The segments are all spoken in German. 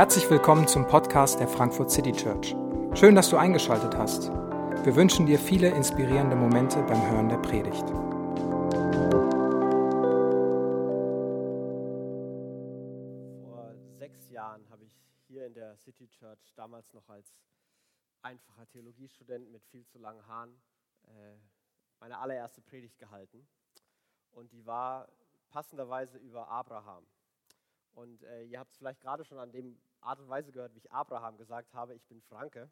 Herzlich willkommen zum Podcast der Frankfurt City Church. Schön, dass du eingeschaltet hast. Wir wünschen dir viele inspirierende Momente beim Hören der Predigt. Vor sechs Jahren habe ich hier in der City Church, damals noch als einfacher Theologiestudent mit viel zu langen Haaren, äh, meine allererste Predigt gehalten. Und die war passenderweise über Abraham. Und äh, ihr habt es vielleicht gerade schon an dem Art und Weise gehört, wie ich Abraham gesagt habe, ich bin Franke.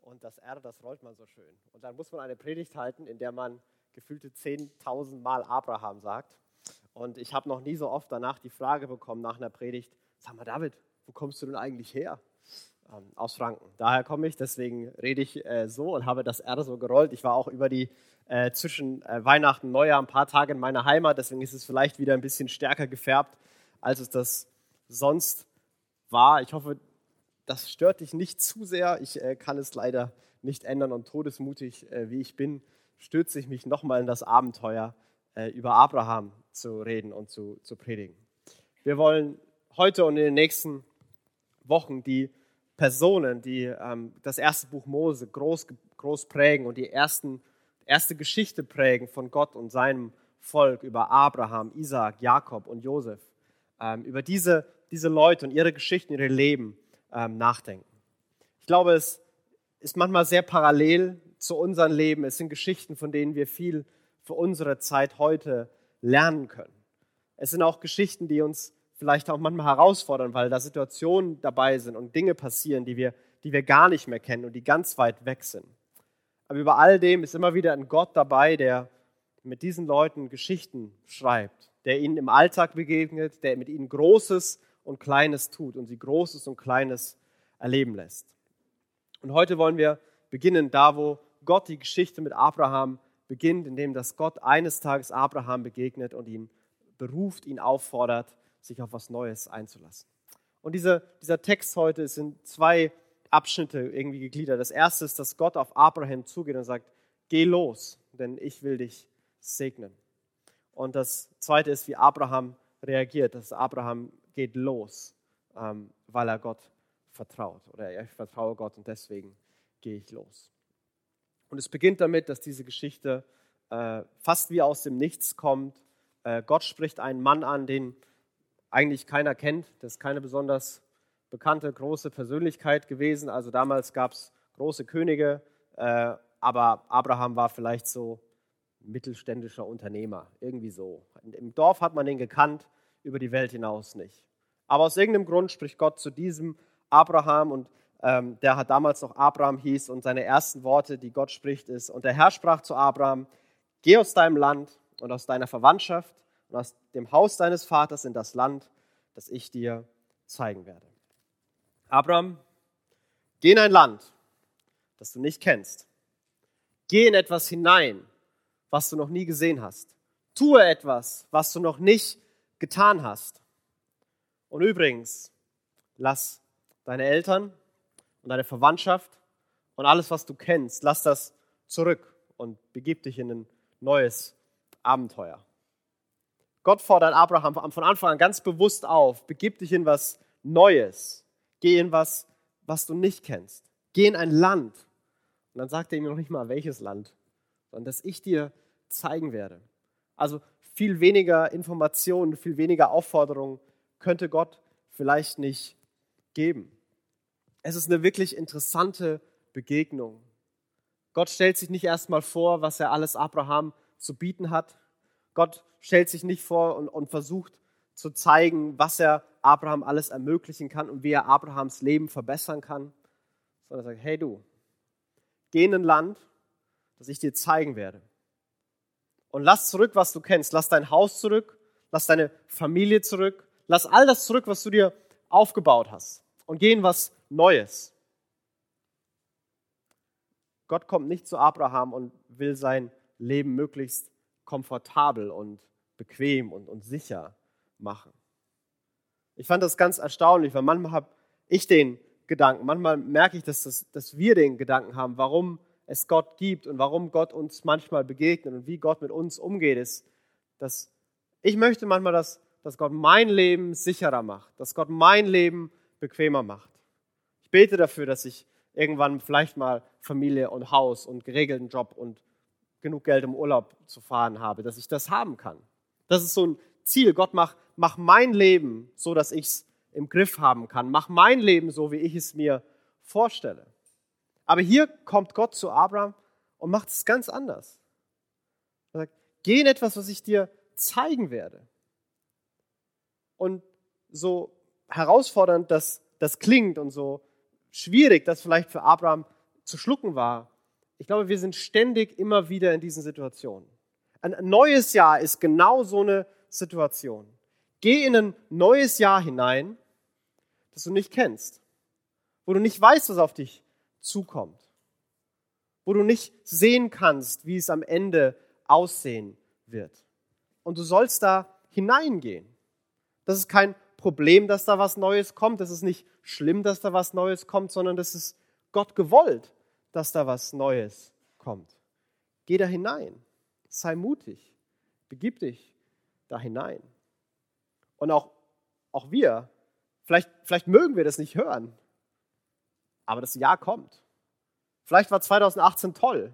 Und das R, das rollt man so schön. Und dann muss man eine Predigt halten, in der man gefühlte 10.000 Mal Abraham sagt. Und ich habe noch nie so oft danach die Frage bekommen nach einer Predigt, sag mal David, wo kommst du denn eigentlich her? Ähm, aus Franken. Daher komme ich, deswegen rede ich äh, so und habe das R so gerollt. Ich war auch über die äh, zwischen äh, Weihnachten und Neujahr ein paar Tage in meiner Heimat, deswegen ist es vielleicht wieder ein bisschen stärker gefärbt, als es das sonst war. Ich hoffe, das stört dich nicht zu sehr. Ich äh, kann es leider nicht ändern und todesmutig, äh, wie ich bin, stürze ich mich nochmal in das Abenteuer, äh, über Abraham zu reden und zu, zu predigen. Wir wollen heute und in den nächsten Wochen die Personen, die ähm, das erste Buch Mose groß, groß prägen und die ersten, erste Geschichte prägen von Gott und seinem Volk über Abraham, Isaac, Jakob und Josef, ähm, über diese diese Leute und ihre Geschichten, ihre Leben ähm, nachdenken. Ich glaube, es ist manchmal sehr parallel zu unserem Leben. Es sind Geschichten, von denen wir viel für unsere Zeit heute lernen können. Es sind auch Geschichten, die uns vielleicht auch manchmal herausfordern, weil da Situationen dabei sind und Dinge passieren, die wir, die wir gar nicht mehr kennen und die ganz weit weg sind. Aber über all dem ist immer wieder ein Gott dabei, der mit diesen Leuten Geschichten schreibt, der ihnen im Alltag begegnet, der mit ihnen Großes und Kleines tut und sie Großes und Kleines erleben lässt. Und heute wollen wir beginnen da, wo Gott die Geschichte mit Abraham beginnt, indem dass Gott eines Tages Abraham begegnet und ihn beruft, ihn auffordert, sich auf was Neues einzulassen. Und diese, dieser Text heute sind zwei Abschnitte irgendwie gegliedert. Das erste ist, dass Gott auf Abraham zugeht und sagt, geh los, denn ich will dich segnen. Und das zweite ist, wie Abraham reagiert, dass Abraham geht los, ähm, weil er Gott vertraut. Oder ich vertraue Gott und deswegen gehe ich los. Und es beginnt damit, dass diese Geschichte äh, fast wie aus dem Nichts kommt. Äh, Gott spricht einen Mann an, den eigentlich keiner kennt. Das ist keine besonders bekannte, große Persönlichkeit gewesen. Also damals gab es große Könige, äh, aber Abraham war vielleicht so mittelständischer Unternehmer, irgendwie so. Im Dorf hat man den gekannt, über die Welt hinaus nicht. Aber aus irgendeinem Grund spricht Gott zu diesem Abraham und ähm, der hat damals noch Abraham hieß und seine ersten Worte, die Gott spricht, ist, und der Herr sprach zu Abraham, geh aus deinem Land und aus deiner Verwandtschaft und aus dem Haus deines Vaters in das Land, das ich dir zeigen werde. Abraham, geh in ein Land, das du nicht kennst. Geh in etwas hinein, was du noch nie gesehen hast. Tue etwas, was du noch nicht getan hast. Und übrigens, lass deine Eltern und deine Verwandtschaft und alles, was du kennst, lass das zurück und begib dich in ein neues Abenteuer. Gott fordert Abraham von Anfang an ganz bewusst auf, begib dich in was Neues, geh in was, was du nicht kennst, geh in ein Land. Und dann sagt er ihm noch nicht mal, welches Land, sondern dass ich dir zeigen werde. Also viel weniger Informationen, viel weniger Aufforderungen könnte Gott vielleicht nicht geben. Es ist eine wirklich interessante Begegnung. Gott stellt sich nicht erstmal vor, was er alles Abraham zu bieten hat. Gott stellt sich nicht vor und, und versucht zu zeigen, was er Abraham alles ermöglichen kann und wie er Abrahams Leben verbessern kann, sondern er sagt, hey du, geh in ein Land, das ich dir zeigen werde. Und lass zurück, was du kennst. Lass dein Haus zurück, lass deine Familie zurück, lass all das zurück, was du dir aufgebaut hast und geh in was Neues. Gott kommt nicht zu Abraham und will sein Leben möglichst komfortabel und bequem und, und sicher machen. Ich fand das ganz erstaunlich, weil manchmal habe ich den Gedanken, manchmal merke ich, dass, das, dass wir den Gedanken haben, warum es Gott gibt und warum Gott uns manchmal begegnet und wie Gott mit uns umgeht, ist, dass ich möchte manchmal, dass, dass Gott mein Leben sicherer macht, dass Gott mein Leben bequemer macht. Ich bete dafür, dass ich irgendwann vielleicht mal Familie und Haus und geregelten Job und genug Geld im Urlaub zu fahren habe, dass ich das haben kann. Das ist so ein Ziel. Gott, mach, mach mein Leben so, dass ich es im Griff haben kann. Mach mein Leben so, wie ich es mir vorstelle. Aber hier kommt Gott zu Abraham und macht es ganz anders. Er sagt, geh in etwas, was ich dir zeigen werde. Und so herausfordernd das, das klingt und so schwierig das vielleicht für Abraham zu schlucken war, ich glaube, wir sind ständig immer wieder in diesen Situationen. Ein neues Jahr ist genau so eine Situation. Geh in ein neues Jahr hinein, das du nicht kennst, wo du nicht weißt, was auf dich zukommt, wo du nicht sehen kannst, wie es am Ende aussehen wird. Und du sollst da hineingehen. Das ist kein Problem, dass da was Neues kommt. Das ist nicht schlimm, dass da was Neues kommt, sondern das ist Gott gewollt, dass da was Neues kommt. Geh da hinein. Sei mutig. Begib dich da hinein. Und auch, auch wir, vielleicht, vielleicht mögen wir das nicht hören, aber das Jahr kommt. Vielleicht war 2018 toll.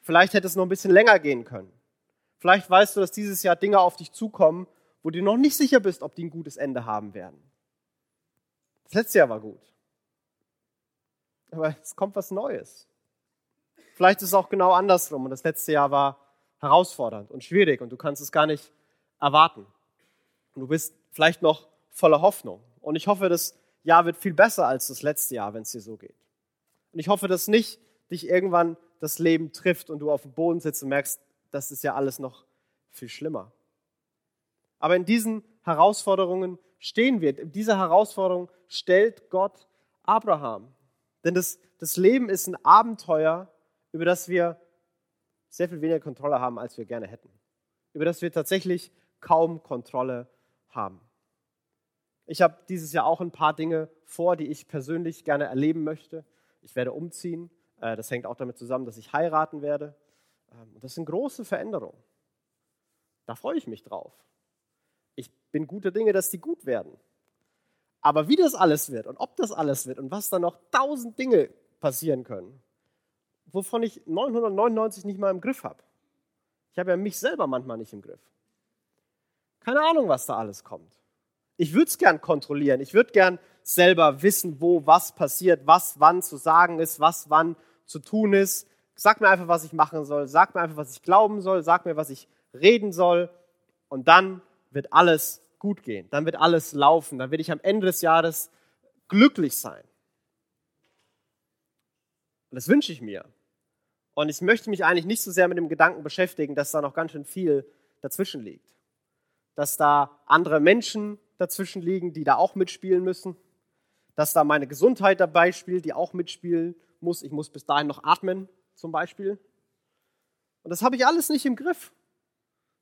Vielleicht hätte es noch ein bisschen länger gehen können. Vielleicht weißt du, dass dieses Jahr Dinge auf dich zukommen, wo du noch nicht sicher bist, ob die ein gutes Ende haben werden. Das letzte Jahr war gut. Aber es kommt was Neues. Vielleicht ist es auch genau andersrum und das letzte Jahr war herausfordernd und schwierig und du kannst es gar nicht erwarten. Und du bist vielleicht noch voller Hoffnung. Und ich hoffe, das Jahr wird viel besser als das letzte Jahr, wenn es dir so geht. Und ich hoffe, dass nicht dich irgendwann das Leben trifft und du auf dem Boden sitzt und merkst, das ist ja alles noch viel schlimmer. Aber in diesen Herausforderungen stehen wir. In dieser Herausforderung stellt Gott Abraham. Denn das, das Leben ist ein Abenteuer, über das wir sehr viel weniger Kontrolle haben, als wir gerne hätten. Über das wir tatsächlich kaum Kontrolle haben. Ich habe dieses Jahr auch ein paar Dinge vor, die ich persönlich gerne erleben möchte. Ich werde umziehen. Äh, das hängt auch damit zusammen, dass ich heiraten werde. Ähm, das sind große Veränderungen. Da freue ich mich drauf. Ich bin guter Dinge, dass die gut werden. Aber wie das alles wird und ob das alles wird und was da noch tausend Dinge passieren können, wovon ich 999 nicht mal im Griff habe. Ich habe ja mich selber manchmal nicht im Griff. Keine Ahnung, was da alles kommt. Ich würde es gern kontrollieren. Ich würde gern selber wissen, wo was passiert, was wann zu sagen ist, was wann zu tun ist. Sag mir einfach, was ich machen soll. Sag mir einfach, was ich glauben soll. Sag mir, was ich reden soll. Und dann wird alles gut gehen. Dann wird alles laufen. Dann werde ich am Ende des Jahres glücklich sein. Und das wünsche ich mir. Und ich möchte mich eigentlich nicht so sehr mit dem Gedanken beschäftigen, dass da noch ganz schön viel dazwischen liegt. Dass da andere Menschen dazwischen liegen, die da auch mitspielen müssen. Dass da meine Gesundheit dabei spielt, die auch mitspielen muss. Ich muss bis dahin noch atmen, zum Beispiel. Und das habe ich alles nicht im Griff.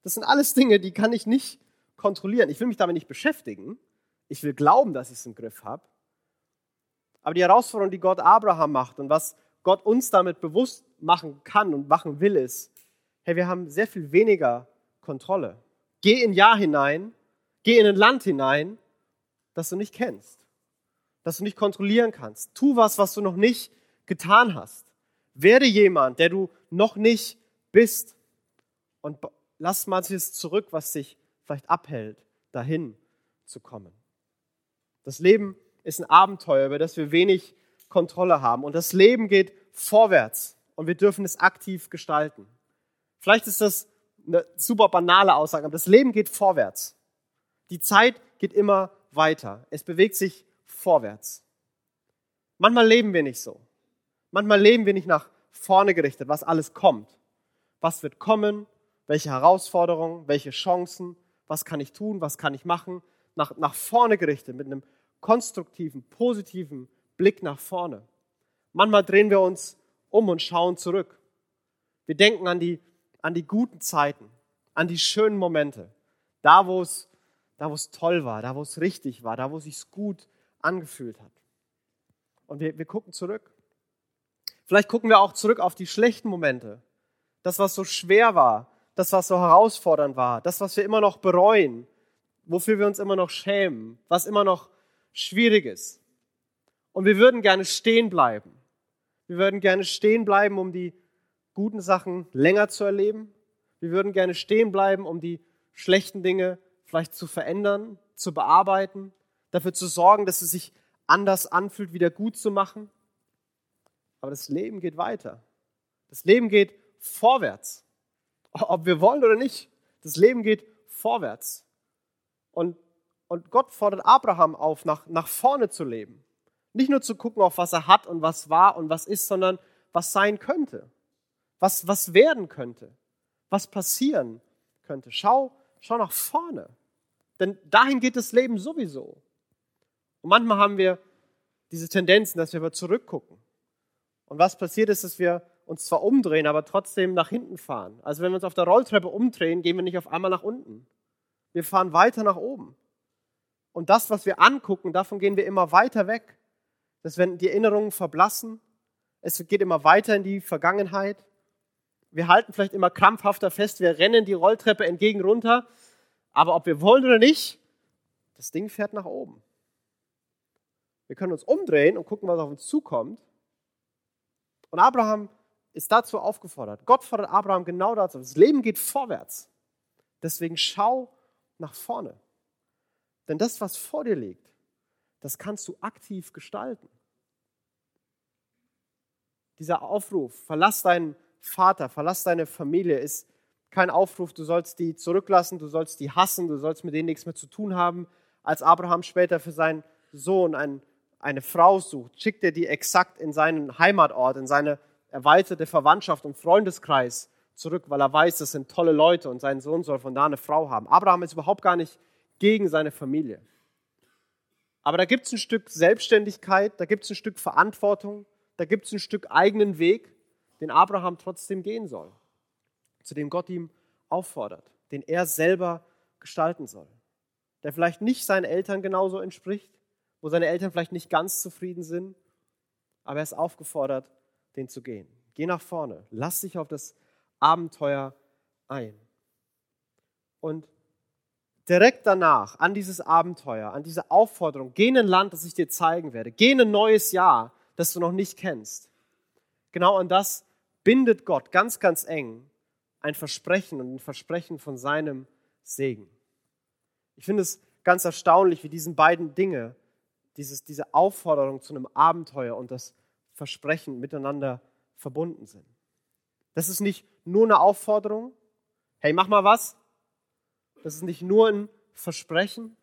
Das sind alles Dinge, die kann ich nicht kontrollieren. Ich will mich damit nicht beschäftigen. Ich will glauben, dass ich es im Griff habe. Aber die Herausforderung, die Gott Abraham macht und was Gott uns damit bewusst machen kann und machen will, ist, hey, wir haben sehr viel weniger Kontrolle. Geh in Jahr hinein, geh in ein Land hinein, das du nicht kennst, das du nicht kontrollieren kannst. Tu was, was du noch nicht getan hast. Werde jemand, der du noch nicht bist. Und lass manches zurück, was dich vielleicht abhält, dahin zu kommen. Das Leben ist ein Abenteuer, über das wir wenig Kontrolle haben. Und das Leben geht vorwärts und wir dürfen es aktiv gestalten. Vielleicht ist das eine super banale Aussage, aber das Leben geht vorwärts. Die Zeit geht immer weiter. Es bewegt sich vorwärts. Manchmal leben wir nicht so. Manchmal leben wir nicht nach vorne gerichtet, was alles kommt. Was wird kommen? Welche Herausforderungen? Welche Chancen? was kann ich tun, was kann ich machen, nach, nach vorne gerichtet, mit einem konstruktiven, positiven Blick nach vorne. Manchmal drehen wir uns um und schauen zurück. Wir denken an die, an die guten Zeiten, an die schönen Momente, da wo es, da wo es toll war, da wo es richtig war, da wo es sich gut angefühlt hat. Und wir, wir gucken zurück. Vielleicht gucken wir auch zurück auf die schlechten Momente, das, was so schwer war, das, was so herausfordernd war, das, was wir immer noch bereuen, wofür wir uns immer noch schämen, was immer noch schwierig ist. Und wir würden gerne stehen bleiben. Wir würden gerne stehen bleiben, um die guten Sachen länger zu erleben. Wir würden gerne stehen bleiben, um die schlechten Dinge vielleicht zu verändern, zu bearbeiten, dafür zu sorgen, dass es sich anders anfühlt, wieder gut zu machen. Aber das Leben geht weiter. Das Leben geht vorwärts. Ob wir wollen oder nicht. Das Leben geht vorwärts. Und, und Gott fordert Abraham auf, nach, nach vorne zu leben. Nicht nur zu gucken, auf was er hat und was war und was ist, sondern was sein könnte. Was, was werden könnte. Was passieren könnte. Schau, schau nach vorne. Denn dahin geht das Leben sowieso. Und manchmal haben wir diese Tendenzen, dass wir aber zurückgucken. Und was passiert ist, dass wir uns zwar umdrehen, aber trotzdem nach hinten fahren. Also wenn wir uns auf der Rolltreppe umdrehen, gehen wir nicht auf einmal nach unten. Wir fahren weiter nach oben. Und das, was wir angucken, davon gehen wir immer weiter weg. Dass wenn die Erinnerungen verblassen, es geht immer weiter in die Vergangenheit. Wir halten vielleicht immer krampfhafter fest, wir rennen die Rolltreppe entgegen runter, aber ob wir wollen oder nicht, das Ding fährt nach oben. Wir können uns umdrehen und gucken, was auf uns zukommt. Und Abraham ist dazu aufgefordert. Gott fordert Abraham genau dazu. Das Leben geht vorwärts. Deswegen schau nach vorne. Denn das, was vor dir liegt, das kannst du aktiv gestalten. Dieser Aufruf, verlass deinen Vater, verlass deine Familie, ist kein Aufruf, du sollst die zurücklassen, du sollst die hassen, du sollst mit denen nichts mehr zu tun haben. Als Abraham später für seinen Sohn ein, eine Frau sucht, schickt er die exakt in seinen Heimatort, in seine erweiterte Verwandtschaft und Freundeskreis zurück, weil er weiß, das sind tolle Leute und sein Sohn soll von da eine Frau haben. Abraham ist überhaupt gar nicht gegen seine Familie. Aber da gibt es ein Stück Selbstständigkeit, da gibt es ein Stück Verantwortung, da gibt es ein Stück eigenen Weg, den Abraham trotzdem gehen soll, zu dem Gott ihm auffordert, den er selber gestalten soll, der vielleicht nicht seinen Eltern genauso entspricht, wo seine Eltern vielleicht nicht ganz zufrieden sind, aber er ist aufgefordert, den zu gehen. Geh nach vorne, lass dich auf das Abenteuer ein. Und direkt danach, an dieses Abenteuer, an diese Aufforderung, geh in ein Land, das ich dir zeigen werde, geh in ein neues Jahr, das du noch nicht kennst. Genau an das bindet Gott ganz, ganz eng ein Versprechen und ein Versprechen von seinem Segen. Ich finde es ganz erstaunlich, wie diesen beiden Dinge, dieses, diese Aufforderung zu einem Abenteuer und das Versprechen miteinander verbunden sind. Das ist nicht nur eine Aufforderung, hey, mach mal was. Das ist nicht nur ein Versprechen,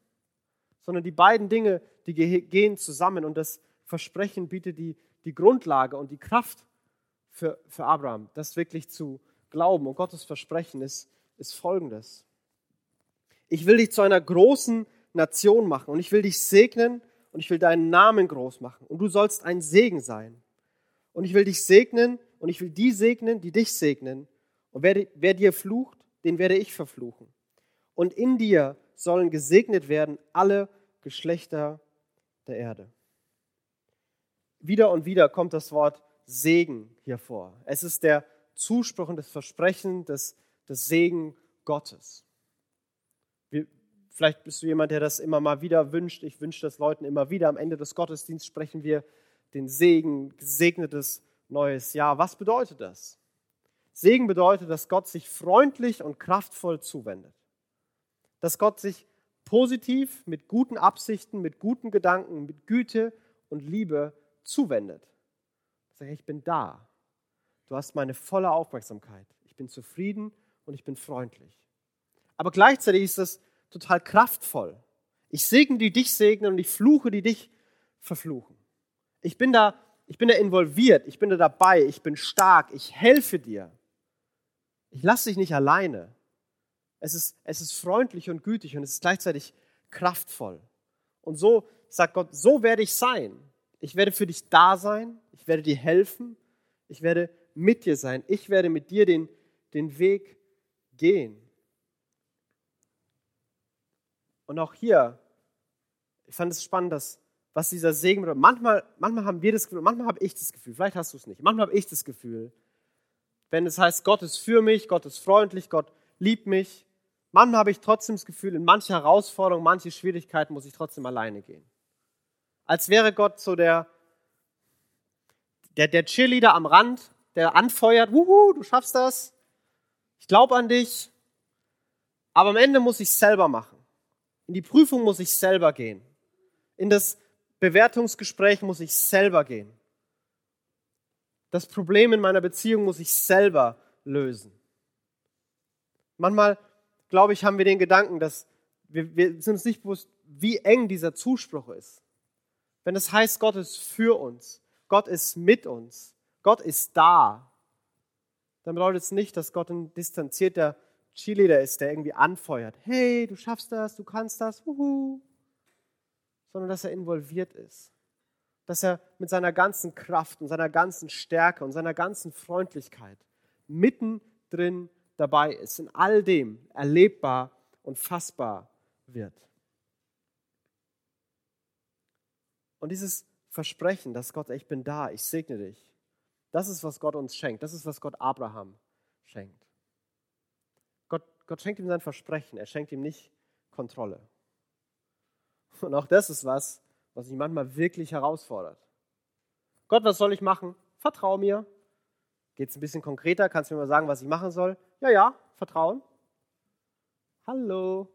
sondern die beiden Dinge, die gehen zusammen und das Versprechen bietet die, die Grundlage und die Kraft für, für Abraham, das wirklich zu glauben. Und Gottes Versprechen ist, ist folgendes. Ich will dich zu einer großen Nation machen und ich will dich segnen und ich will deinen Namen groß machen und du sollst ein Segen sein und ich will dich segnen und ich will die segnen, die dich segnen. Und wer, wer dir flucht, den werde ich verfluchen. Und in dir sollen gesegnet werden alle Geschlechter der Erde. Wieder und wieder kommt das Wort Segen hier vor. Es ist der Zuspruch und das Versprechen des, des Segen Gottes. Wir, vielleicht bist du jemand, der das immer mal wieder wünscht. Ich wünsche das Leuten immer wieder. Am Ende des Gottesdienstes sprechen wir den Segen, gesegnetes neues Jahr. Was bedeutet das? Segen bedeutet, dass Gott sich freundlich und kraftvoll zuwendet. Dass Gott sich positiv, mit guten Absichten, mit guten Gedanken, mit Güte und Liebe zuwendet. Sag, ich bin da. Du hast meine volle Aufmerksamkeit. Ich bin zufrieden und ich bin freundlich. Aber gleichzeitig ist das total kraftvoll. Ich segne die dich segnen und ich fluche die dich verfluchen. Ich bin da, ich bin da involviert, ich bin da dabei, ich bin stark, ich helfe dir. Ich lasse dich nicht alleine. Es ist, es ist freundlich und gütig und es ist gleichzeitig kraftvoll. Und so sagt Gott, so werde ich sein. Ich werde für dich da sein, ich werde dir helfen, ich werde mit dir sein, ich werde mit dir den, den Weg gehen. Und auch hier, ich fand es spannend, dass was dieser Segen bedeutet. Manchmal, manchmal haben wir das Gefühl, manchmal habe ich das Gefühl, vielleicht hast du es nicht, manchmal habe ich das Gefühl, wenn es heißt, Gott ist für mich, Gott ist freundlich, Gott liebt mich, Manchmal habe ich trotzdem das Gefühl, in manche Herausforderungen, manche Schwierigkeiten muss ich trotzdem alleine gehen. Als wäre Gott so der, der, der Cheerleader am Rand, der anfeuert, wuhu, du schaffst das, ich glaube an dich, aber am Ende muss ich es selber machen. In die Prüfung muss ich selber gehen. In das Bewertungsgespräch muss ich selber gehen. Das Problem in meiner Beziehung muss ich selber lösen. Manchmal, glaube ich, haben wir den Gedanken, dass wir, wir sind uns nicht bewusst, wie eng dieser Zuspruch ist. Wenn es heißt, Gott ist für uns, Gott ist mit uns, Gott ist da, dann bedeutet es nicht, dass Gott ein distanzierter Cheerleader ist, der irgendwie anfeuert. Hey, du schaffst das, du kannst das, wuhu. Sondern dass er involviert ist. Dass er mit seiner ganzen Kraft und seiner ganzen Stärke und seiner ganzen Freundlichkeit mittendrin dabei ist, in all dem erlebbar und fassbar wird. Und dieses Versprechen, dass Gott, ich bin da, ich segne dich, das ist, was Gott uns schenkt. Das ist, was Gott Abraham schenkt. Gott, Gott schenkt ihm sein Versprechen, er schenkt ihm nicht Kontrolle. Und auch das ist was, was mich manchmal wirklich herausfordert. Gott, was soll ich machen? Vertrau mir. Geht es ein bisschen konkreter? Kannst du mir mal sagen, was ich machen soll? Ja, ja, vertrauen. Hallo.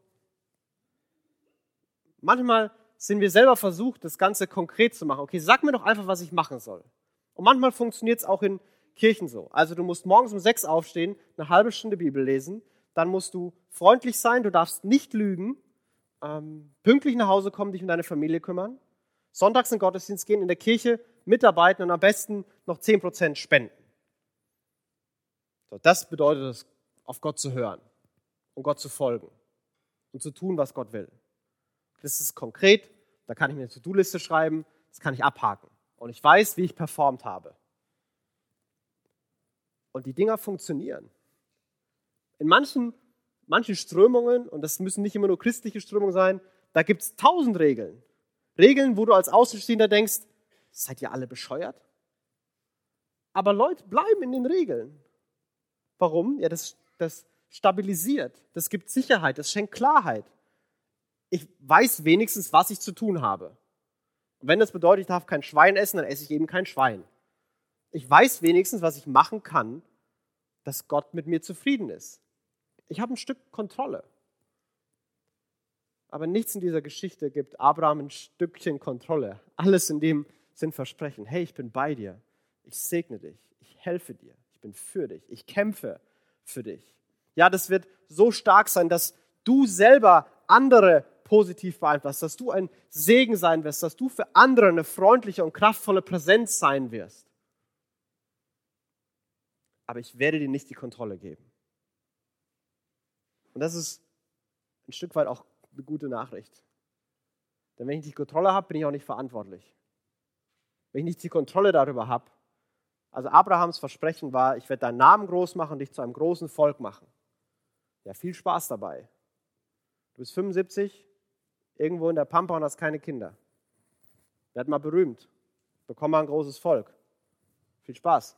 Manchmal sind wir selber versucht, das Ganze konkret zu machen. Okay, sag mir doch einfach, was ich machen soll. Und manchmal funktioniert es auch in Kirchen so. Also du musst morgens um sechs aufstehen, eine halbe Stunde Bibel lesen, dann musst du freundlich sein, du darfst nicht lügen, ähm, pünktlich nach Hause kommen, dich um deine Familie kümmern, sonntags in den Gottesdienst gehen, in der Kirche mitarbeiten und am besten noch 10% spenden. So, das bedeutet es, auf Gott zu hören und Gott zu folgen und zu tun, was Gott will. Das ist konkret, da kann ich mir eine To-Do-Liste schreiben, das kann ich abhaken. Und ich weiß, wie ich performt habe. Und die Dinger funktionieren. In manchen, manchen Strömungen, und das müssen nicht immer nur christliche Strömungen sein, da gibt es tausend Regeln. Regeln, wo du als Außenstehender denkst, seid ihr alle bescheuert? Aber Leute bleiben in den Regeln. Warum? Ja, das, das stabilisiert, das gibt Sicherheit, das schenkt Klarheit. Ich weiß wenigstens, was ich zu tun habe. Und wenn das bedeutet, ich darf kein Schwein essen, dann esse ich eben kein Schwein. Ich weiß wenigstens, was ich machen kann, dass Gott mit mir zufrieden ist. Ich habe ein Stück Kontrolle. Aber nichts in dieser Geschichte gibt Abraham ein Stückchen Kontrolle. Alles in dem sind Versprechen. Hey, ich bin bei dir. Ich segne dich. Ich helfe dir. Ich bin für dich. Ich kämpfe für dich. Ja, das wird so stark sein, dass du selber andere positiv beeinflusst, dass du ein Segen sein wirst, dass du für andere eine freundliche und kraftvolle Präsenz sein wirst. Aber ich werde dir nicht die Kontrolle geben. Und das ist ein Stück weit auch eine gute Nachricht. Denn wenn ich die Kontrolle habe, bin ich auch nicht verantwortlich. Wenn ich nicht die Kontrolle darüber habe, also Abrahams Versprechen war, ich werde deinen Namen groß machen und dich zu einem großen Volk machen. Ja, viel Spaß dabei. Du bist 75, irgendwo in der Pampa und hast keine Kinder. Werd mal berühmt. Bekomm mal ein großes Volk. Viel Spaß.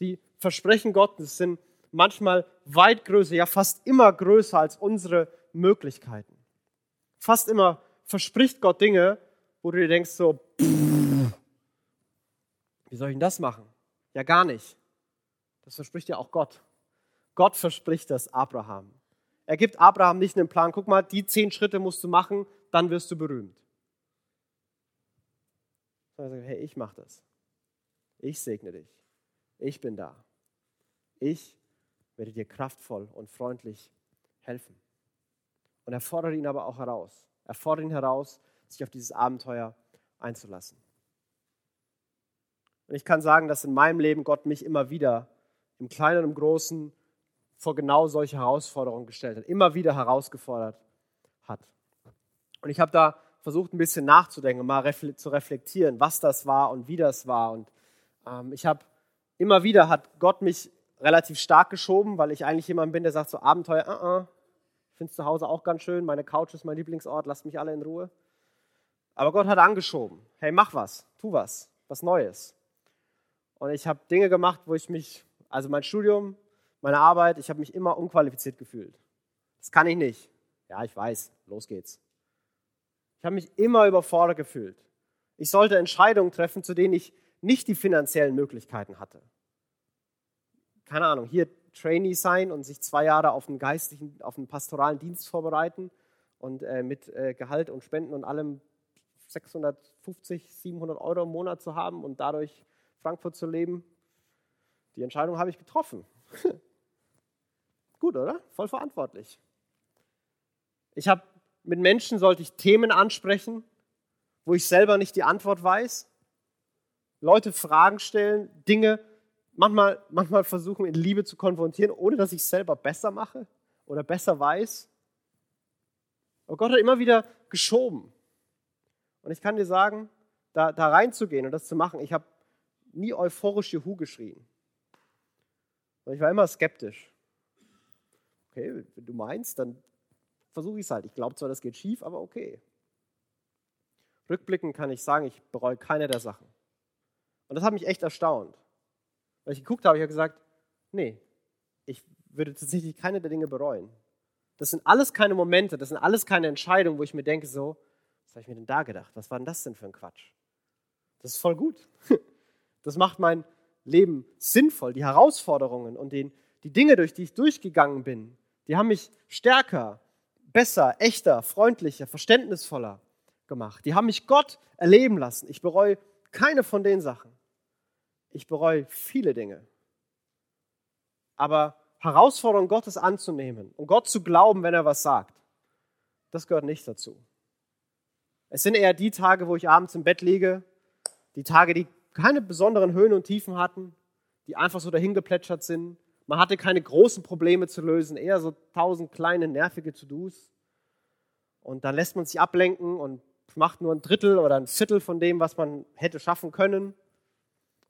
Die Versprechen Gottes sind manchmal weit größer, ja fast immer größer als unsere Möglichkeiten. Fast immer verspricht Gott Dinge, wo du dir denkst so, wie soll ich denn das machen? Ja, gar nicht. Das verspricht ja auch Gott. Gott verspricht das Abraham. Er gibt Abraham nicht einen Plan, guck mal, die zehn Schritte musst du machen, dann wirst du berühmt. Er sagt, hey, ich mache das. Ich segne dich. Ich bin da. Ich werde dir kraftvoll und freundlich helfen. Und er fordert ihn aber auch heraus. Er fordert ihn heraus, sich auf dieses Abenteuer einzulassen. Und ich kann sagen, dass in meinem Leben Gott mich immer wieder im Kleinen und im Großen vor genau solche Herausforderungen gestellt hat, immer wieder herausgefordert hat. Und ich habe da versucht, ein bisschen nachzudenken, mal zu reflektieren, was das war und wie das war. Und ähm, ich habe immer wieder hat Gott mich relativ stark geschoben, weil ich eigentlich jemand bin, der sagt so Abenteuer, uh -uh, ich finde es zu Hause auch ganz schön, meine Couch ist mein Lieblingsort, lasst mich alle in Ruhe. Aber Gott hat angeschoben, hey, mach was, tu was, was Neues. Und ich habe Dinge gemacht, wo ich mich, also mein Studium, Meine Arbeit, ich habe mich immer unqualifiziert gefühlt. Das kann ich nicht. Ja, ich weiß, los geht's. Ich habe mich immer überfordert gefühlt. Ich sollte Entscheidungen treffen, zu denen ich nicht die finanziellen Möglichkeiten hatte. Keine Ahnung, hier Trainee sein und sich zwei Jahre auf einen geistlichen, auf einen pastoralen Dienst vorbereiten und äh, mit äh, Gehalt und Spenden und allem 650, 700 Euro im Monat zu haben und dadurch Frankfurt zu leben. Die Entscheidung habe ich getroffen. Gut, oder? Voll verantwortlich. Ich habe mit Menschen sollte ich Themen ansprechen, wo ich selber nicht die Antwort weiß. Leute Fragen stellen, Dinge manchmal, manchmal versuchen in Liebe zu konfrontieren, ohne dass ich selber besser mache oder besser weiß. Aber Gott hat immer wieder geschoben. Und ich kann dir sagen, da, da reinzugehen und das zu machen, ich habe nie euphorisch Juhu geschrien. Ich war immer skeptisch. Okay, wenn du meinst, dann versuche ich es halt. Ich glaube zwar, das geht schief, aber okay. Rückblickend kann ich sagen, ich bereue keine der Sachen. Und das hat mich echt erstaunt. Weil ich geguckt habe, ich habe gesagt, nee, ich würde tatsächlich keine der Dinge bereuen. Das sind alles keine Momente, das sind alles keine Entscheidungen, wo ich mir denke, so, was habe ich mir denn da gedacht? Was war denn das denn für ein Quatsch? Das ist voll gut. Das macht mein Leben sinnvoll. Die Herausforderungen und den, die Dinge, durch die ich durchgegangen bin, die haben mich stärker, besser, echter, freundlicher, verständnisvoller gemacht. Die haben mich Gott erleben lassen. Ich bereue keine von den Sachen. Ich bereue viele Dinge. Aber Herausforderungen Gottes anzunehmen und Gott zu glauben, wenn er was sagt, das gehört nicht dazu. Es sind eher die Tage, wo ich abends im Bett liege, die Tage, die keine besonderen Höhen und Tiefen hatten, die einfach so dahin geplätschert sind. Man hatte keine großen Probleme zu lösen, eher so tausend kleine nervige To-Dos. Und dann lässt man sich ablenken und macht nur ein Drittel oder ein Viertel von dem, was man hätte schaffen können.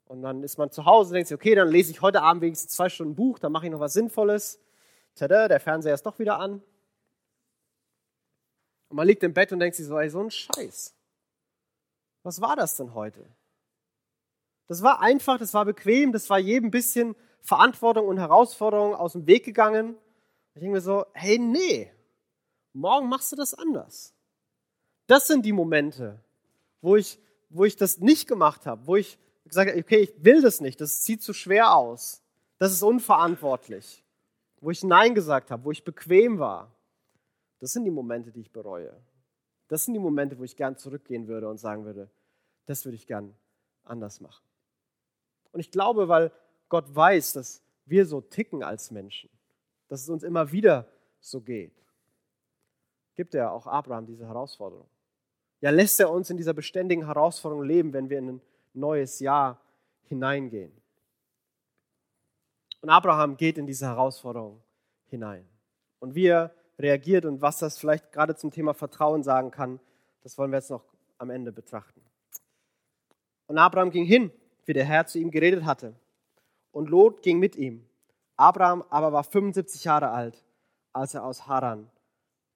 Und dann ist man zu Hause, denkt sich, okay, dann lese ich heute Abend wenigstens zwei Stunden Buch, dann mache ich noch was Sinnvolles. Tada, der Fernseher ist doch wieder an. Und man liegt im Bett und denkt sich so, ey, so ein Scheiß. Was war das denn heute? Das war einfach, das war bequem, das war jedem bisschen Verantwortung und Herausforderung aus dem Weg gegangen. Ich denke mir so, hey, nee, morgen machst du das anders. Das sind die Momente, wo ich, wo ich das nicht gemacht habe, wo ich gesagt habe, okay, ich will das nicht, das sieht zu schwer aus, das ist unverantwortlich, wo ich Nein gesagt habe, wo ich bequem war. Das sind die Momente, die ich bereue. Das sind die Momente, wo ich gern zurückgehen würde und sagen würde, das würde ich gern anders machen. Und ich glaube, weil Gott weiß, dass wir so ticken als Menschen, dass es uns immer wieder so geht, gibt er auch Abraham diese Herausforderung. Ja, lässt er uns in dieser beständigen Herausforderung leben, wenn wir in ein neues Jahr hineingehen. Und Abraham geht in diese Herausforderung hinein. Und wie er reagiert und was das vielleicht gerade zum Thema Vertrauen sagen kann, das wollen wir jetzt noch am Ende betrachten. Und Abraham ging hin, wie der Herr zu ihm geredet hatte. Und Lot ging mit ihm. Abraham aber war 75 Jahre alt, als er aus Haran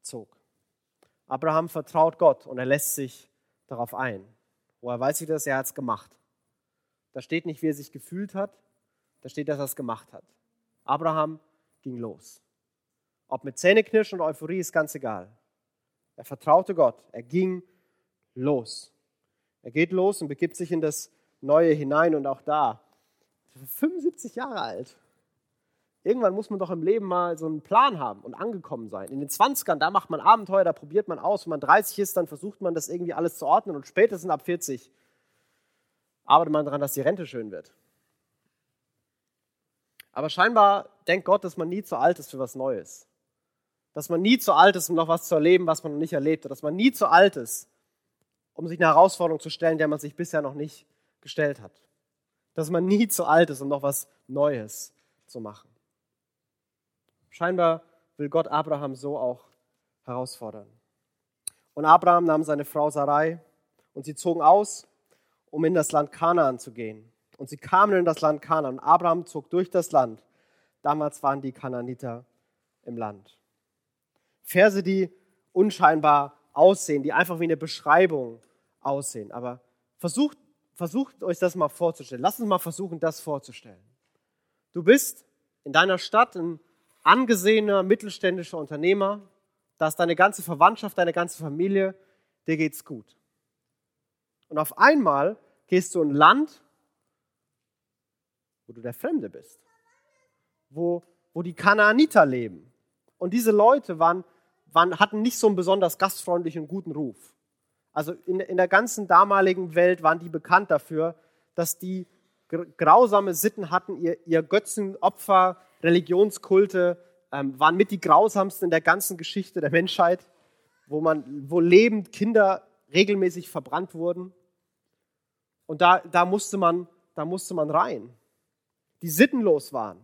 zog. Abraham vertraut Gott und er lässt sich darauf ein. Woher weiß ich das? Er hat es gemacht. Da steht nicht, wie er sich gefühlt hat, da steht, dass er es gemacht hat. Abraham ging los. Ob mit Zähneknirschen oder Euphorie ist ganz egal. Er vertraute Gott. Er ging los. Er geht los und begibt sich in das Neue hinein und auch da. 75 Jahre alt. Irgendwann muss man doch im Leben mal so einen Plan haben und angekommen sein. In den 20ern, da macht man Abenteuer, da probiert man aus. Wenn man 30 ist, dann versucht man das irgendwie alles zu ordnen und spätestens ab 40 arbeitet man daran, dass die Rente schön wird. Aber scheinbar denkt Gott, dass man nie zu alt ist für was Neues. Dass man nie zu alt ist, um noch was zu erleben, was man noch nicht erlebt hat. Dass man nie zu alt ist, um sich eine Herausforderung zu stellen, der man sich bisher noch nicht gestellt hat. Dass man nie zu alt ist, um noch was Neues zu machen. Scheinbar will Gott Abraham so auch herausfordern. Und Abraham nahm seine Frau Sarai und sie zogen aus, um in das Land Kanaan zu gehen. Und sie kamen in das Land Kanaan. Abraham zog durch das Land. Damals waren die Kanaaniter im Land. Verse, die unscheinbar aussehen, die einfach wie eine Beschreibung aussehen. Aber versucht, versucht euch das mal vorzustellen. Lasst uns mal versuchen, das vorzustellen. Du bist in deiner Stadt ein angesehener mittelständischer Unternehmer, da ist deine ganze Verwandtschaft, deine ganze Familie, dir geht's gut. Und auf einmal gehst du in ein Land, wo du der Fremde bist, wo, wo die Kanaaniter leben. Und diese Leute waren, waren, hatten nicht so einen besonders gastfreundlichen und guten Ruf. Also in, in der ganzen damaligen Welt waren die bekannt dafür, dass die grausame Sitten hatten, ihr, ihr Götzenopfer, Religionskulte ähm, waren mit die grausamsten in der ganzen Geschichte der Menschheit, wo, man, wo lebend Kinder regelmäßig verbrannt wurden. Und da, da, musste man, da musste man rein, die sittenlos waren.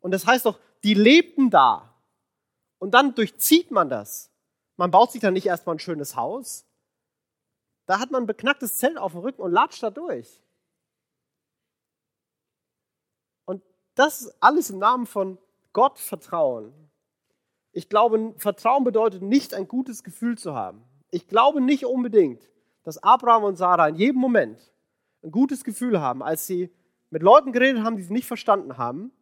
Und das heißt doch, die lebten da. Und dann durchzieht man das. Man baut sich dann nicht erstmal ein schönes Haus. Da hat man ein beknacktes Zelt auf dem Rücken und latscht da durch. Und das alles im Namen von Gott vertrauen. Ich glaube, Vertrauen bedeutet nicht ein gutes Gefühl zu haben. Ich glaube nicht unbedingt, dass Abraham und Sarah in jedem Moment ein gutes Gefühl haben, als sie mit Leuten geredet haben, die sie nicht verstanden haben,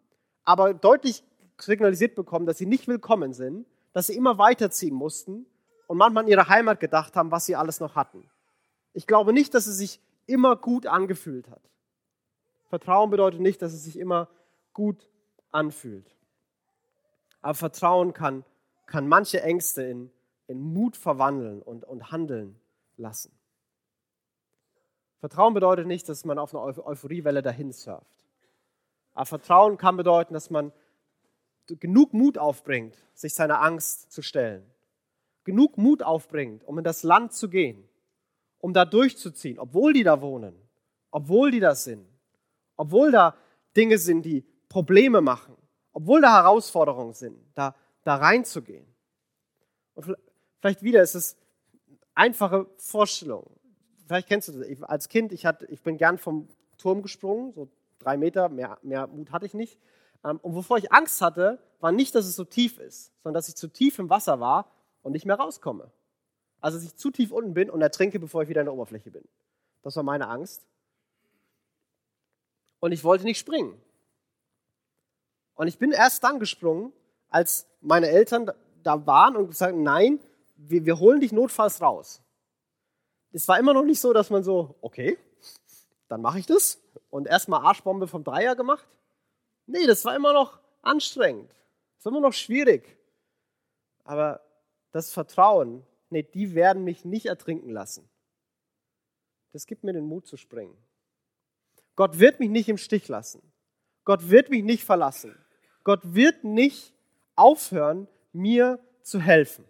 aber deutlich signalisiert bekommen, dass sie nicht willkommen sind, dass sie immer weiterziehen mussten und manchmal an ihre Heimat gedacht haben, was sie alles noch hatten. Ich glaube nicht, dass es sich immer gut angefühlt hat. Vertrauen bedeutet nicht, dass es sich immer gut anfühlt. Aber Vertrauen kann, kann manche Ängste in, in Mut verwandeln und, und handeln lassen. Vertrauen bedeutet nicht, dass man auf eine Euphoriewelle dahin surft. Aber Vertrauen kann bedeuten, dass man genug Mut aufbringt, sich seiner Angst zu stellen. Genug Mut aufbringt, um in das Land zu gehen, um da durchzuziehen, obwohl die da wohnen, obwohl die das sind, obwohl da Dinge sind, die Probleme machen, obwohl da Herausforderungen sind, da, da reinzugehen. Und vielleicht wieder ist es einfache Vorstellung. Vielleicht kennst du das. Ich, als Kind, ich, hatte, ich bin gern vom Turm gesprungen, so drei Meter, mehr, mehr Mut hatte ich nicht. Ähm, und wovor ich Angst hatte, war nicht, dass es so tief ist, sondern dass ich zu tief im Wasser war und nicht mehr rauskomme. Also, dass ich zu tief unten bin und ertrinke, bevor ich wieder an der Oberfläche bin. Das war meine Angst. Und ich wollte nicht springen. Und ich bin erst dann gesprungen, als meine Eltern da waren und gesagt haben, nein, wir, wir holen dich notfalls raus. Es war immer noch nicht so, dass man so, okay, dann mache ich das. Und erstmal Arschbombe vom Dreier gemacht. Nee, das war immer noch anstrengend. Das war immer noch schwierig. Aber das Vertrauen, nee, die werden mich nicht ertrinken lassen. Das gibt mir den Mut zu springen. Gott wird mich nicht im Stich lassen. Gott wird mich nicht verlassen. Gott wird nicht aufhören, mir zu helfen.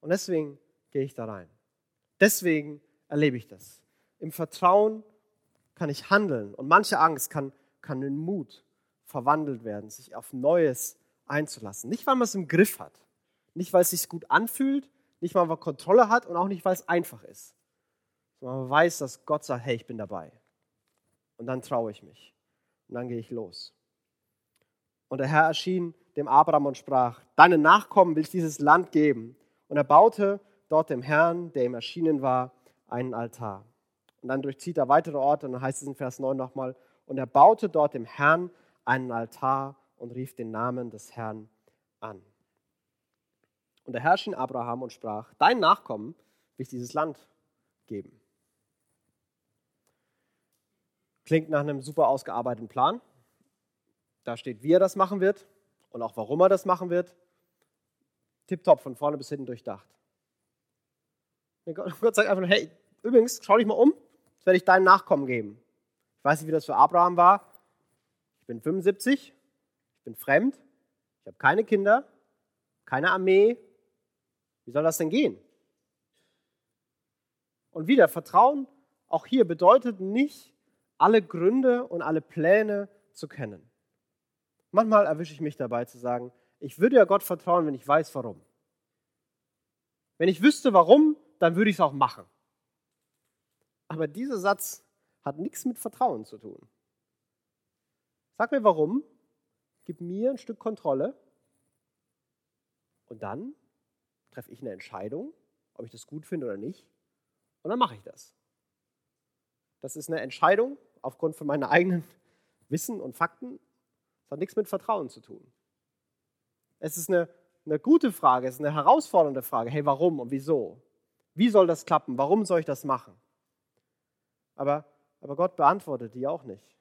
Und deswegen gehe ich da rein. Deswegen erlebe ich das. Im Vertrauen kann ich handeln und manche Angst kann, kann in Mut verwandelt werden, sich auf Neues einzulassen. Nicht, weil man es im Griff hat, nicht, weil es sich gut anfühlt, nicht, weil man Kontrolle hat und auch nicht, weil es einfach ist, sondern man weiß, dass Gott sagt, hey, ich bin dabei. Und dann traue ich mich und dann gehe ich los. Und der Herr erschien dem Abraham und sprach, deinen Nachkommen will ich dieses Land geben. Und er baute dort dem Herrn, der ihm erschienen war, einen Altar. Und dann durchzieht er weitere Orte und dann heißt es in Vers 9 nochmal, und er baute dort dem Herrn einen Altar und rief den Namen des Herrn an. Und der Herr erschien Abraham und sprach, dein Nachkommen will ich dieses Land geben. Klingt nach einem super ausgearbeiteten Plan. Da steht, wie er das machen wird und auch warum er das machen wird. Tipptopp, von vorne bis hinten durchdacht. Gott sagt einfach hey, übrigens, schau dich mal um, das werde ich deinen Nachkommen geben. Ich weiß nicht, wie das für Abraham war. Ich bin 75, ich bin fremd, ich habe keine Kinder, keine Armee. Wie soll das denn gehen? Und wieder, Vertrauen auch hier bedeutet nicht, alle Gründe und alle Pläne zu kennen. Manchmal erwische ich mich dabei zu sagen, ich würde ja Gott vertrauen, wenn ich weiß, warum. Wenn ich wüsste, warum, dann würde ich es auch machen. Aber dieser Satz hat nichts mit Vertrauen zu tun. Sag mir warum, gib mir ein Stück Kontrolle und dann treffe ich eine Entscheidung, ob ich das gut finde oder nicht, und dann mache ich das. Das ist eine Entscheidung aufgrund von meinem eigenen Wissen und Fakten Es hat nichts mit Vertrauen zu tun. Es ist eine, eine gute Frage, es ist eine herausfordernde Frage. Hey, warum und wieso? Wie soll das klappen? Warum soll ich das machen? Aber, aber Gott beantwortet die auch nicht.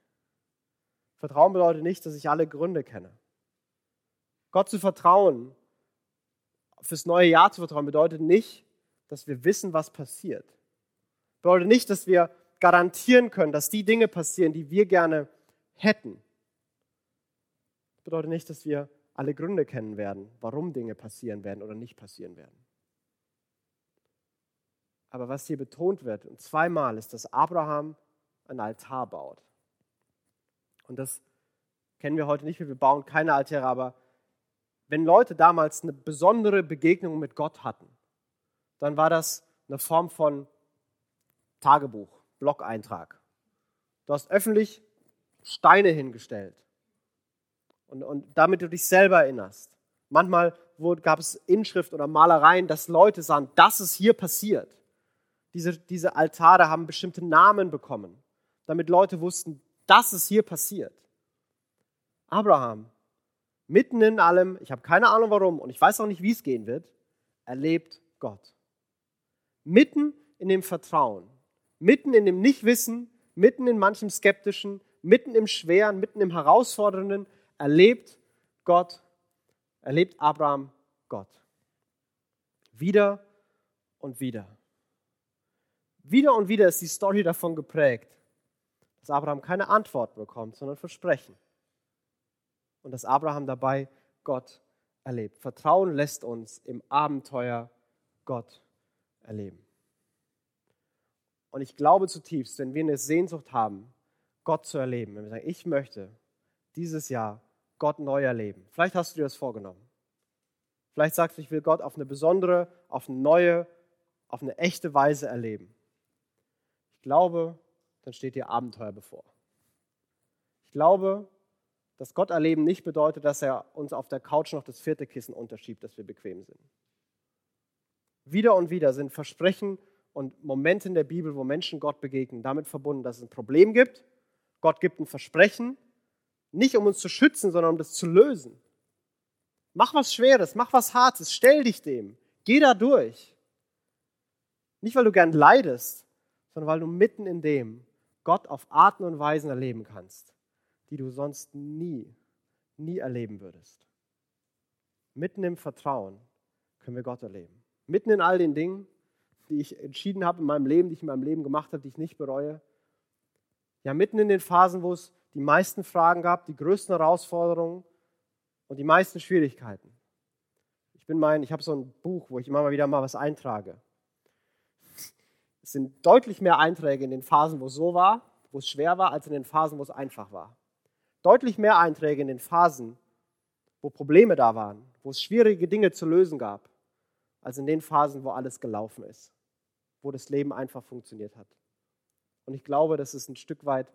Vertrauen bedeutet nicht, dass ich alle Gründe kenne. Gott zu vertrauen, fürs neue Jahr zu vertrauen, bedeutet nicht, dass wir wissen, was passiert. Bedeutet nicht, dass wir garantieren können, dass die Dinge passieren, die wir gerne hätten. Bedeutet nicht, dass wir alle Gründe kennen werden, warum Dinge passieren werden oder nicht passieren werden. Aber was hier betont wird, und zweimal, ist, dass Abraham ein Altar baut. Und das kennen wir heute nicht mehr. Wir bauen keine Altäre, aber wenn Leute damals eine besondere Begegnung mit Gott hatten, dann war das eine Form von Tagebuch, Blog-Eintrag. Du hast öffentlich Steine hingestellt und, und damit du dich selber erinnerst. Manchmal gab es Inschrift oder Malereien, dass Leute sahen, das ist hier passiert. Diese, diese Altare haben bestimmte Namen bekommen, damit Leute wussten, das ist hier passiert. Abraham, mitten in allem, ich habe keine Ahnung warum und ich weiß auch nicht, wie es gehen wird, erlebt Gott. Mitten in dem Vertrauen, mitten in dem Nichtwissen, mitten in manchem Skeptischen, mitten im Schweren, mitten im Herausfordernden, erlebt Gott, erlebt Abraham Gott. Wieder und wieder. Wieder und wieder ist die Story davon geprägt, dass Abraham keine Antwort bekommt, sondern Versprechen. Und dass Abraham dabei Gott erlebt. Vertrauen lässt uns im Abenteuer Gott erleben. Und ich glaube zutiefst, wenn wir eine Sehnsucht haben, Gott zu erleben, wenn wir sagen, ich möchte dieses Jahr Gott neu erleben. Vielleicht hast du dir das vorgenommen. Vielleicht sagst du, ich will Gott auf eine besondere, auf eine neue, auf eine echte Weise erleben. Ich glaube, dann steht dir Abenteuer bevor. Ich glaube, dass Gott erleben nicht bedeutet, dass er uns auf der Couch noch das vierte Kissen unterschiebt, dass wir bequem sind. Wieder und wieder sind Versprechen und Momente in der Bibel, wo Menschen Gott begegnen, damit verbunden, dass es ein Problem gibt. Gott gibt ein Versprechen nicht um uns zu schützen, sondern um das zu lösen. Mach was Schweres, mach was Hartes, stell dich dem, geh da durch. Nicht, weil du gern leidest, sondern weil du mitten in dem Gott auf Arten und Weisen erleben kannst, die du sonst nie, nie erleben würdest. Mitten im Vertrauen können wir Gott erleben. Mitten in all den Dingen, die ich entschieden habe in meinem Leben, die ich in meinem Leben gemacht habe, die ich nicht bereue. Ja, mitten in den Phasen, wo es die meisten Fragen gehabt, die größten Herausforderungen und die meisten Schwierigkeiten. Ich bin mein, ich habe so ein Buch, wo ich immer mal wieder mal was eintrage. Es sind deutlich mehr Einträge in den Phasen, wo es so war, wo es schwer war, als in den Phasen, wo es einfach war. Deutlich mehr Einträge in den Phasen, wo Probleme da waren, wo es schwierige Dinge zu lösen gab, als in den Phasen, wo alles gelaufen ist, wo das Leben einfach funktioniert hat. Und ich glaube, das ist ein Stück weit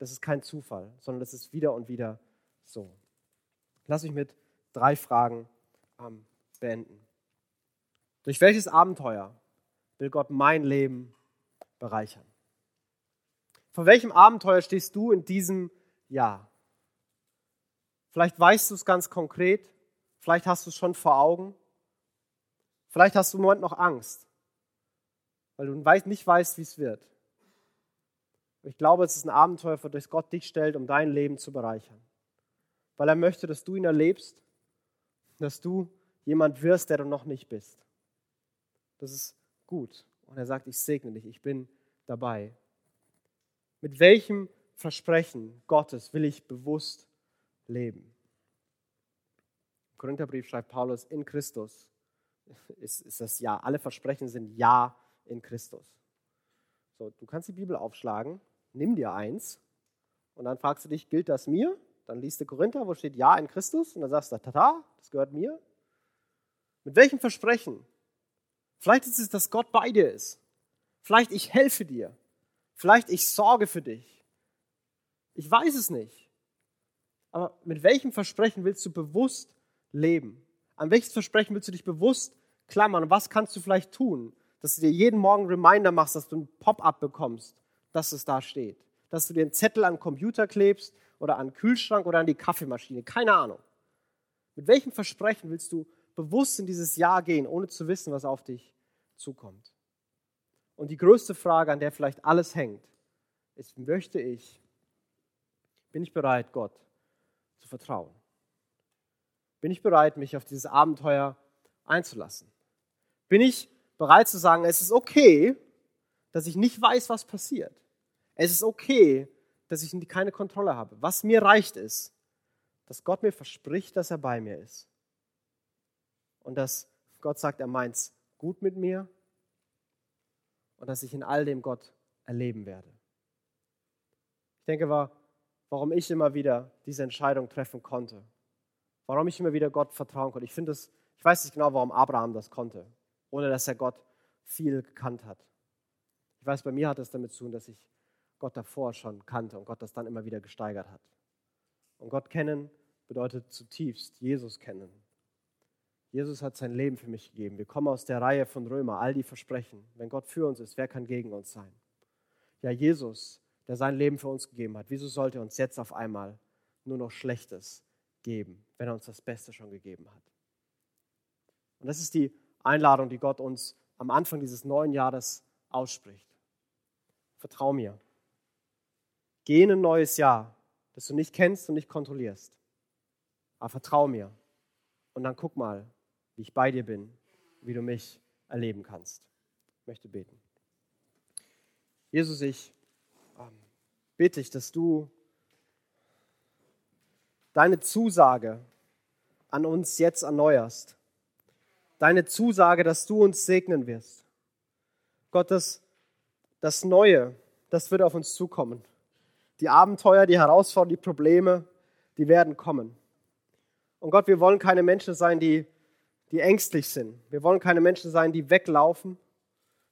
das ist kein Zufall, sondern das ist wieder und wieder so. Lass mich mit drei Fragen ähm, beenden. Durch welches Abenteuer will Gott mein Leben bereichern? Vor welchem Abenteuer stehst du in diesem Jahr? Vielleicht weißt du es ganz konkret, vielleicht hast du es schon vor Augen, vielleicht hast du im Moment noch Angst, weil du nicht weißt, wie es wird. Ich glaube, es ist ein Abenteuer, für das Gott dich stellt, um dein Leben zu bereichern. Weil er möchte, dass du ihn erlebst, dass du jemand wirst, der du noch nicht bist. Das ist gut. Und er sagt, ich segne dich, ich bin dabei. Mit welchem Versprechen Gottes will ich bewusst leben? Im Korintherbrief schreibt Paulus, in Christus ist, ist das Ja. Alle Versprechen sind Ja in Christus. So, du kannst die Bibel aufschlagen nimm dir eins und dann fragst du dich, gilt das mir? Dann liest du Korinther, wo steht Ja in Christus und dann sagst du, tata, das gehört mir. Mit welchem Versprechen? Vielleicht ist es, dass Gott bei dir ist. Vielleicht ich helfe dir. Vielleicht ich sorge für dich. Ich weiß es nicht. Aber mit welchem Versprechen willst du bewusst leben? An welches Versprechen willst du dich bewusst klammern? Und was kannst du vielleicht tun, dass du dir jeden Morgen Reminder machst, dass du ein Pop-up bekommst, dass es da steht. Dass du dir einen Zettel an den Computer klebst oder an den Kühlschrank oder an die Kaffeemaschine? Keine Ahnung. Mit welchem Versprechen willst du bewusst in dieses Jahr gehen, ohne zu wissen, was auf dich zukommt? Und die größte Frage, an der vielleicht alles hängt, ist, möchte ich, bin ich bereit, Gott zu vertrauen? Bin ich bereit, mich auf dieses Abenteuer einzulassen? Bin ich bereit zu sagen, es ist okay, dass ich nicht weiß, was passiert. Es ist okay, dass ich keine Kontrolle habe. Was mir reicht ist, dass Gott mir verspricht, dass er bei mir ist. Und dass Gott sagt, er meint es gut mit mir und dass ich in all dem Gott erleben werde. Ich denke, warum ich immer wieder diese Entscheidung treffen konnte, warum ich immer wieder Gott vertrauen konnte. Ich finde es, ich weiß nicht genau, warum Abraham das konnte, ohne dass er Gott viel gekannt hat. Ich weiß, bei mir hat es damit zu tun, dass ich Gott davor schon kannte und Gott das dann immer wieder gesteigert hat. Und Gott kennen bedeutet zutiefst Jesus kennen. Jesus hat sein Leben für mich gegeben. Wir kommen aus der Reihe von Römer, all die Versprechen. Wenn Gott für uns ist, wer kann gegen uns sein? Ja, Jesus, der sein Leben für uns gegeben hat, wieso sollte er uns jetzt auf einmal nur noch Schlechtes geben, wenn er uns das Beste schon gegeben hat? Und das ist die Einladung, die Gott uns am Anfang dieses neuen Jahres ausspricht. Vertrau mir. Geh in ein neues Jahr, das du nicht kennst und nicht kontrollierst. Aber vertrau mir. Und dann guck mal, wie ich bei dir bin, wie du mich erleben kannst. Ich möchte beten. Jesus, ich bitte dich, dass du deine Zusage an uns jetzt erneuerst. Deine Zusage, dass du uns segnen wirst. Gott, das, das Neue, das wird auf uns zukommen. Die Abenteuer, die Herausforderungen, die Probleme, die werden kommen. Und Gott, wir wollen keine Menschen sein, die, die ängstlich sind. Wir wollen keine Menschen sein, die weglaufen.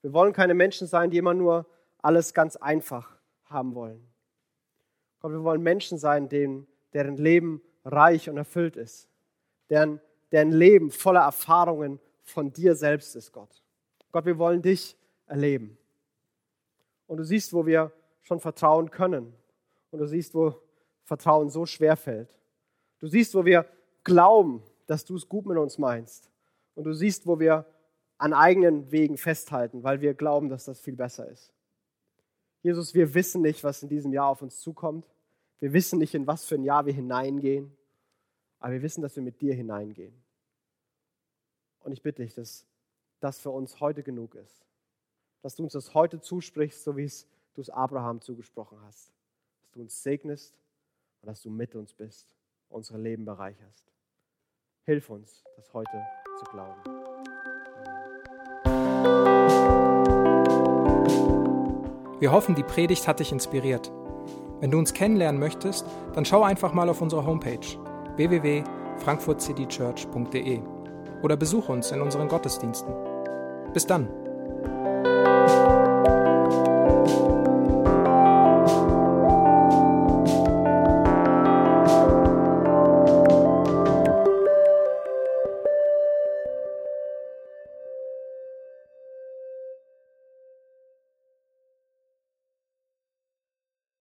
Wir wollen keine Menschen sein, die immer nur alles ganz einfach haben wollen. Gott, wir wollen Menschen sein, denen, deren Leben reich und erfüllt ist. Deren, deren Leben voller Erfahrungen von dir selbst ist, Gott. Gott, wir wollen dich erleben. Und du siehst, wo wir schon vertrauen können. Und du siehst, wo Vertrauen so schwer fällt. Du siehst, wo wir glauben, dass du es gut mit uns meinst. Und du siehst, wo wir an eigenen Wegen festhalten, weil wir glauben, dass das viel besser ist. Jesus, wir wissen nicht, was in diesem Jahr auf uns zukommt. Wir wissen nicht, in was für ein Jahr wir hineingehen. Aber wir wissen, dass wir mit dir hineingehen. Und ich bitte dich, dass das für uns heute genug ist. Dass du uns das heute zusprichst, so wie es du es Abraham zugesprochen hast. Dass du uns segnest und dass du mit uns bist, unsere Leben bereicherst. Hilf uns, das heute zu glauben. Wir hoffen, die Predigt hat dich inspiriert. Wenn du uns kennenlernen möchtest, dann schau einfach mal auf unsere Homepage www.frankfurtcitychurch.de oder besuche uns in unseren Gottesdiensten. Bis dann!